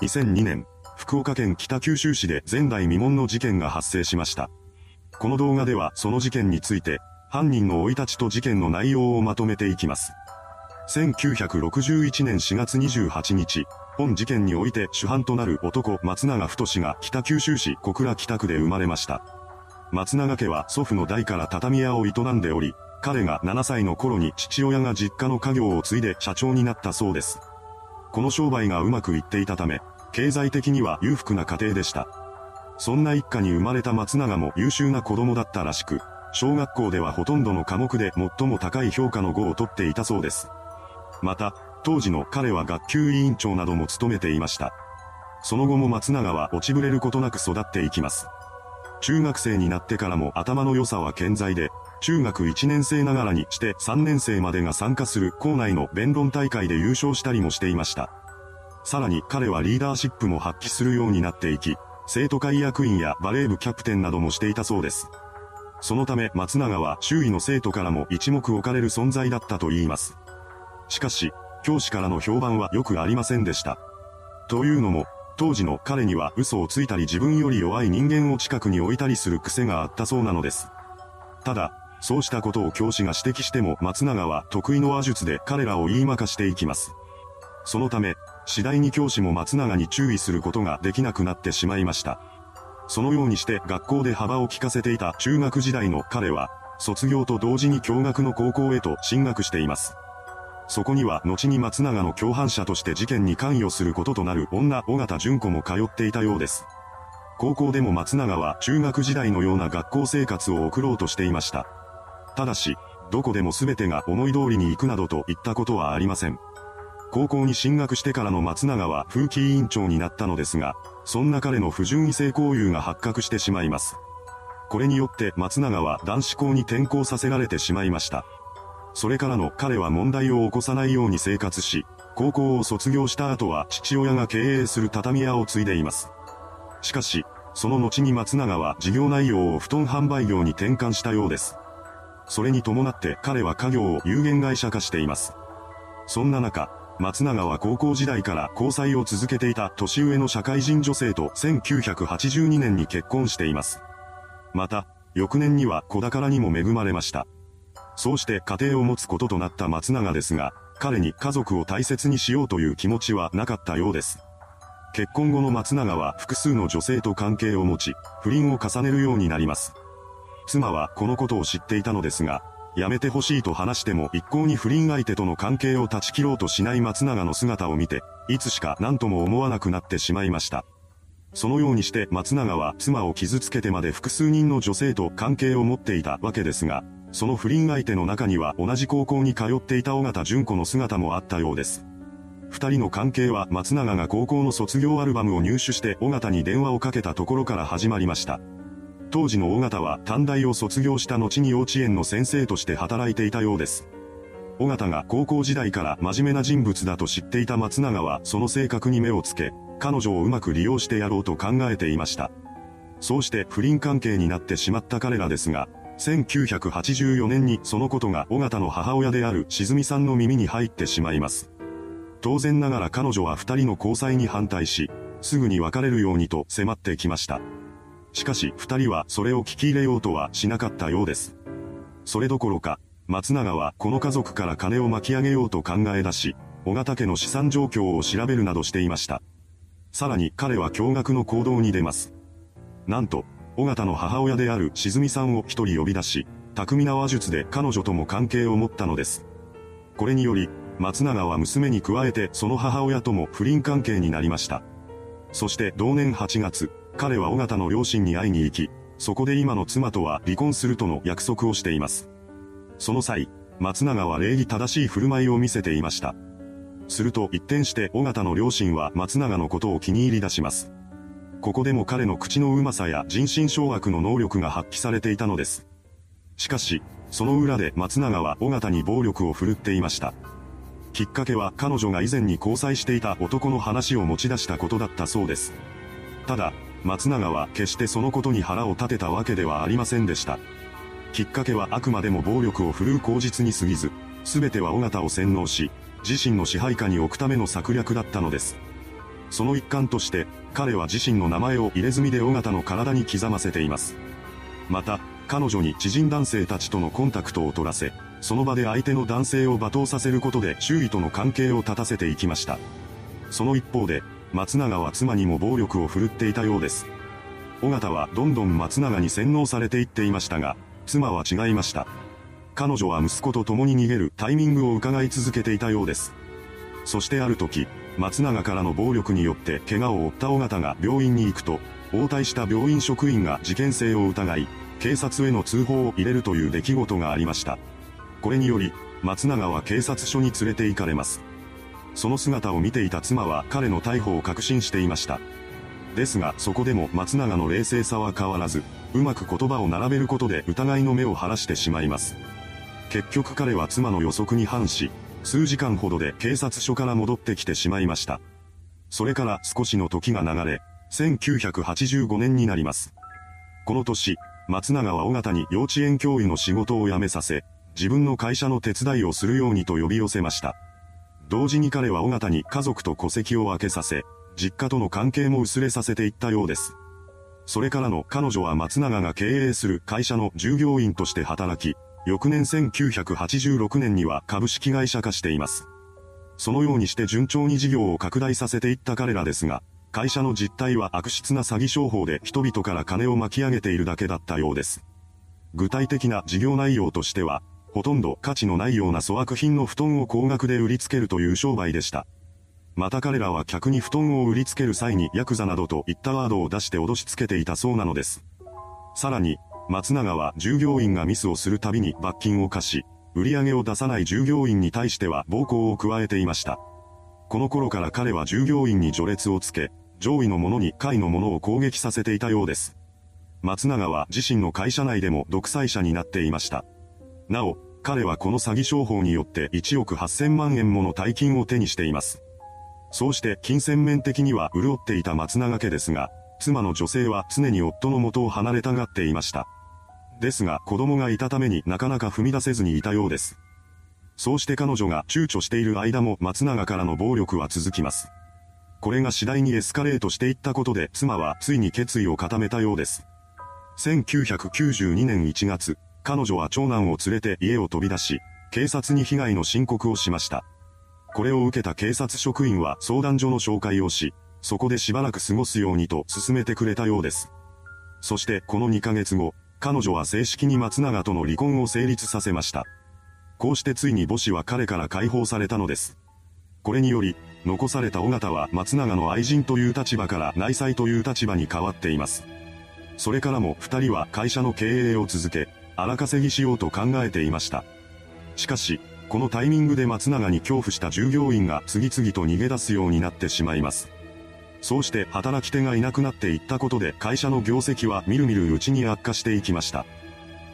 2002年、福岡県北九州市で前代未聞の事件が発生しました。この動画ではその事件について、犯人の生い立ちと事件の内容をまとめていきます。1961年4月28日、本事件において主犯となる男松永太が北九州市小倉北区で生まれました。松永家は祖父の代から畳屋を営んでおり、彼が7歳の頃に父親が実家の家業を継いで社長になったそうです。この商売がうまくいっていたため、経済的には裕福な家庭でした。そんな一家に生まれた松永も優秀な子供だったらしく、小学校ではほとんどの科目で最も高い評価の語を取っていたそうです。また、当時の彼は学級委員長なども務めていました。その後も松永は落ちぶれることなく育っていきます。中学生になってからも頭の良さは健在で、中学1年生ながらにして3年生までが参加する校内の弁論大会で優勝したりもしていました。さらに彼はリーダーシップも発揮するようになっていき、生徒会役員やバレー部キャプテンなどもしていたそうです。そのため松永は周囲の生徒からも一目置かれる存在だったと言います。しかし、教師からの評判は良くありませんでした。というのも、当時の彼には嘘をついたり自分より弱い人間を近くに置いたりする癖があったそうなのです。ただ、そうしたことを教師が指摘しても松永は得意の話術で彼らを言いまかしていきます。そのため、次第に教師も松永に注意することができなくなってしまいました。そのようにして学校で幅を利かせていた中学時代の彼は、卒業と同時に共学の高校へと進学しています。そこには後に松永の共犯者として事件に関与することとなる女尾形純子も通っていたようです。高校でも松永は中学時代のような学校生活を送ろうとしていました。ただし、どこでも全てが思い通りに行くなどといったことはありません。高校に進学してからの松永は風紀委員長になったのですが、そんな彼の不純異性交友が発覚してしまいます。これによって松永は男子校に転校させられてしまいました。それからの彼は問題を起こさないように生活し、高校を卒業した後は父親が経営する畳屋を継いでいます。しかし、その後に松永は事業内容を布団販売業に転換したようです。それに伴って彼は家業を有限会社化しています。そんな中、松永は高校時代から交際を続けていた年上の社会人女性と1982年に結婚しています。また、翌年には子宝にも恵まれました。そうして家庭を持つこととなった松永ですが、彼に家族を大切にしようという気持ちはなかったようです。結婚後の松永は複数の女性と関係を持ち、不倫を重ねるようになります。妻はこのことを知っていたのですが、やめてほしいと話しても一向に不倫相手との関係を断ち切ろうとしない松永の姿を見て、いつしか何とも思わなくなってしまいました。そのようにして松永は妻を傷つけてまで複数人の女性と関係を持っていたわけですが、その不倫相手の中には同じ高校に通っていた尾形純子の姿もあったようです。二人の関係は松永が高校の卒業アルバムを入手して尾形に電話をかけたところから始まりました。当時の尾形は短大を卒業した後に幼稚園の先生として働いていたようです。尾形が高校時代から真面目な人物だと知っていた松永はその性格に目をつけ、彼女をうまく利用してやろうと考えていました。そうして不倫関係になってしまった彼らですが、1984年にそのことが尾形の母親である静美さんの耳に入ってしまいます。当然ながら彼女は二人の交際に反対し、すぐに別れるようにと迫ってきました。しかし二人はそれを聞き入れようとはしなかったようです。それどころか、松永はこの家族から金を巻き上げようと考え出し、小型家の資産状況を調べるなどしていました。さらに彼は驚愕の行動に出ます。なんと、小型の母親である静美さんを一人呼び出し、巧みな話術で彼女とも関係を持ったのです。これにより、松永は娘に加えてその母親とも不倫関係になりました。そして同年8月、彼は尾形の両親に会いに行き、そこで今の妻とは離婚するとの約束をしています。その際、松永は礼儀正しい振る舞いを見せていました。すると一転して尾形の両親は松永のことを気に入り出します。ここでも彼の口のうまさや人心掌握の能力が発揮されていたのです。しかし、その裏で松永は尾形に暴力を振るっていました。きっかけは彼女が以前に交際していた男の話を持ち出したことだったそうです。ただ、松永は決してそのことに腹を立てたわけではありませんでした。きっかけはあくまでも暴力を振るう口実に過ぎず、すべては尾形を洗脳し、自身の支配下に置くための策略だったのです。その一環として、彼は自身の名前を入れ墨で尾形の体に刻ませています。また、彼女に知人男性たちとのコンタクトを取らせ、その場で相手の男性を罵倒させることで周囲との関係を立たせていきました。その一方で、松永は妻にも暴力を振るっていたようです。尾形はどんどん松永に洗脳されていっていましたが、妻は違いました。彼女は息子と共に逃げるタイミングを伺い続けていたようです。そしてある時、松永からの暴力によって怪我を負った尾形が病院に行くと、応対した病院職員が事件性を疑い、警察への通報を入れるという出来事がありました。これにより、松永は警察署に連れて行かれます。その姿を見ていた妻は彼の逮捕を確信していました。ですが、そこでも松永の冷静さは変わらず、うまく言葉を並べることで疑いの目を晴らしてしまいます。結局彼は妻の予測に反し、数時間ほどで警察署から戻ってきてしまいました。それから少しの時が流れ、1985年になります。この年、松永は尾形に幼稚園教諭の仕事を辞めさせ、自分の会社の手伝いをするようにと呼び寄せました。同時に彼は尾形に家族と戸籍を分けさせ、実家との関係も薄れさせていったようです。それからの彼女は松永が経営する会社の従業員として働き、翌年1986年には株式会社化しています。そのようにして順調に事業を拡大させていった彼らですが、会社の実態は悪質な詐欺商法で人々から金を巻き上げているだけだったようです。具体的な事業内容としては、ほとんど価値のないような粗悪品の布団を高額で売りつけるという商売でした。また彼らは客に布団を売りつける際にヤクザなどといったワードを出して脅しつけていたそうなのです。さらに、松永は従業員がミスをするたびに罰金を課し、売り上げを出さない従業員に対しては暴行を加えていました。この頃から彼は従業員に序列をつけ、上位の者に下位の者を攻撃させていたようです。松永は自身の会社内でも独裁者になっていました。なお、彼はこの詐欺商法によって1億8000万円もの大金を手にしています。そうして金銭面的には潤っていた松永家ですが、妻の女性は常に夫の元を離れたがっていました。ですが子供がいたためになかなか踏み出せずにいたようです。そうして彼女が躊躇している間も松永からの暴力は続きます。これが次第にエスカレートしていったことで妻はついに決意を固めたようです。1992年1月、彼女は長男を連れて家を飛び出し、警察に被害の申告をしました。これを受けた警察職員は相談所の紹介をし、そこでしばらく過ごすようにと勧めてくれたようです。そしてこの2ヶ月後、彼女は正式に松永との離婚を成立させました。こうしてついに母子は彼から解放されたのです。これにより、残された尾形は松永の愛人という立場から内妻という立場に変わっています。それからも二人は会社の経営を続け、荒稼ぎしようと考えていました。しかし、このタイミングで松永に恐怖した従業員が次々と逃げ出すようになってしまいます。そうして働き手がいなくなっていったことで会社の業績はみるみるうちに悪化していきました。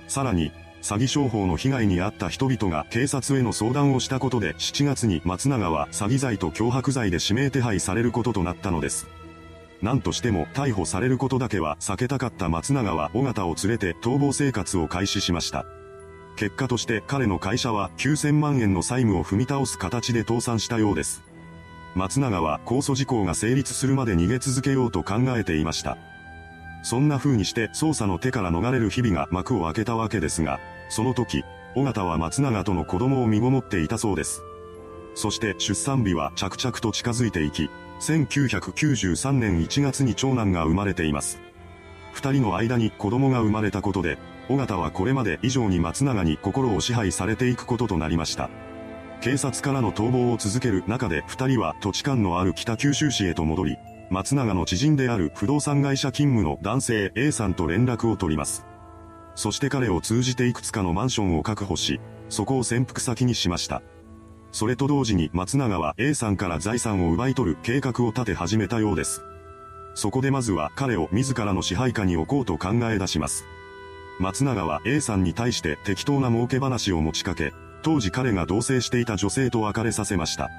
さらに、詐欺商法の被害に遭った人々が警察への相談をしたことで7月に松永は詐欺罪と脅迫罪で指名手配されることとなったのです。何としても逮捕されることだけは避けたかった松永は尾形を連れて逃亡生活を開始しました。結果として彼の会社は9000万円の債務を踏み倒す形で倒産したようです。松永は控訴事項が成立するまで逃げ続けようと考えていました。そんな風にして捜査の手から逃れる日々が幕を開けたわけですが、その時、尾形は松永との子供を身ごもっていたそうです。そして出産日は着々と近づいていき、1993年1月に長男が生まれています。二人の間に子供が生まれたことで、尾形はこれまで以上に松永に心を支配されていくこととなりました。警察からの逃亡を続ける中で二人は土地勘のある北九州市へと戻り、松永の知人である不動産会社勤務の男性 A さんと連絡を取ります。そして彼を通じていくつかのマンションを確保し、そこを潜伏先にしました。それと同時に松永は A さんから財産を奪い取る計画を立て始めたようです。そこでまずは彼を自らの支配下に置こうと考え出します。松永は A さんに対して適当な儲け話を持ちかけ、当時彼が同棲していた女性と別れさせました。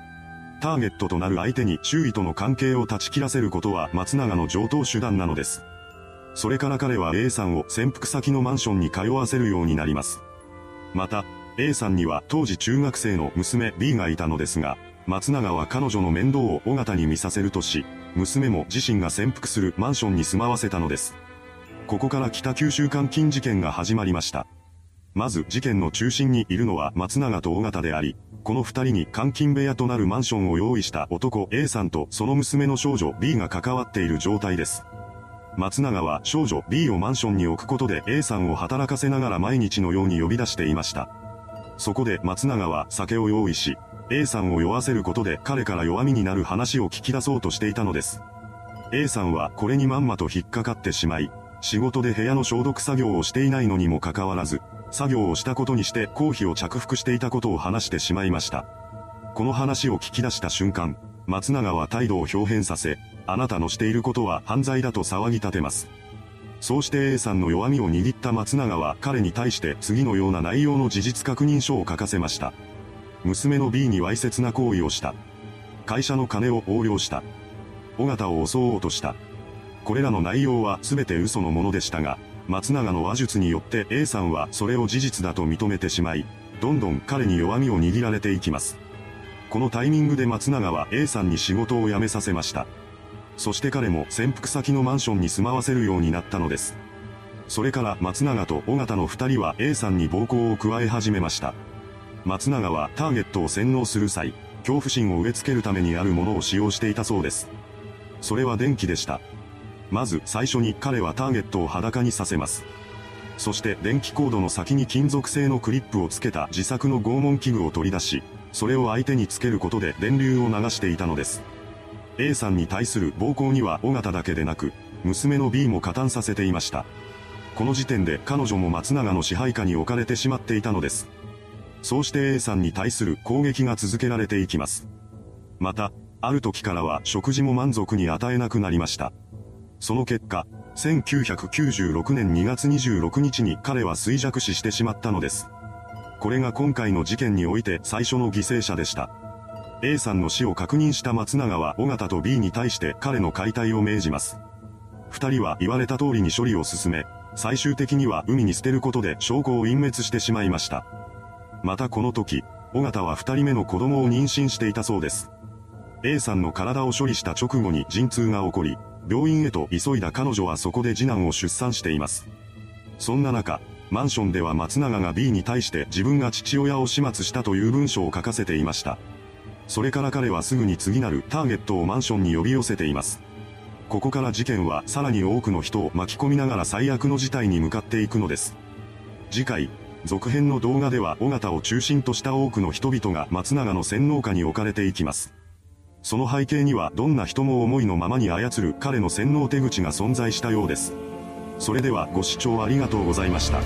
ターゲットとなる相手に周囲との関係を断ち切らせることは松永の上等手段なのです。それから彼は A さんを潜伏先のマンションに通わせるようになります。また、A さんには当時中学生の娘 B がいたのですが、松永は彼女の面倒を尾形に見させるとし、娘も自身が潜伏するマンションに住まわせたのです。ここから北九州監禁事件が始まりました。まず事件の中心にいるのは松永と尾形であり、この二人に監禁部屋となるマンションを用意した男 A さんとその娘の少女 B が関わっている状態です。松永は少女 B をマンションに置くことで A さんを働かせながら毎日のように呼び出していました。そこで松永は酒を用意し、A さんを酔わせることで彼から弱みになる話を聞き出そうとしていたのです。A さんはこれにまんまと引っかかってしまい、仕事で部屋の消毒作業をしていないのにもかかわらず、作業をしたことにして公費を着服していたことを話してしまいました。この話を聞き出した瞬間、松永は態度を表変させ、あなたのしていることは犯罪だと騒ぎ立てます。そうして A さんの弱みを握った松永は彼に対して次のような内容の事実確認書を書かせました。娘の B にわいせつな行為をした。会社の金を横領した。尾形を襲おうとした。これらの内容は全て嘘のものでしたが、松永の話術によって A さんはそれを事実だと認めてしまい、どんどん彼に弱みを握られていきます。このタイミングで松永は A さんに仕事を辞めさせました。そして彼も潜伏先のマンションに住まわせるようになったのです。それから松永と尾形の二人は A さんに暴行を加え始めました。松永はターゲットを洗脳する際、恐怖心を植え付けるためにあるものを使用していたそうです。それは電気でした。まず最初に彼はターゲットを裸にさせます。そして電気コードの先に金属製のクリップをつけた自作の拷問器具を取り出し、それを相手につけることで電流を流していたのです。A さんに対する暴行には尾形だけでなく、娘の B も加担させていました。この時点で彼女も松永の支配下に置かれてしまっていたのです。そうして A さんに対する攻撃が続けられていきます。また、ある時からは食事も満足に与えなくなりました。その結果、1996年2月26日に彼は衰弱死してしまったのです。これが今回の事件において最初の犠牲者でした。A さんの死を確認した松永は尾形と B に対して彼の解体を命じます。二人は言われた通りに処理を進め、最終的には海に捨てることで証拠を隠滅してしまいました。またこの時、尾形は二人目の子供を妊娠していたそうです。A さんの体を処理した直後に陣痛が起こり、病院へと急いだ彼女はそこで次男を出産しています。そんな中、マンションでは松永が B に対して自分が父親を始末したという文章を書かせていました。それから彼はすぐに次なるターゲットをマンションに呼び寄せています。ここから事件はさらに多くの人を巻き込みながら最悪の事態に向かっていくのです。次回、続編の動画では尾形を中心とした多くの人々が松永の洗脳下に置かれていきます。その背景にはどんな人も思いのままに操る彼の洗脳手口が存在したようです。それではご視聴ありがとうございました。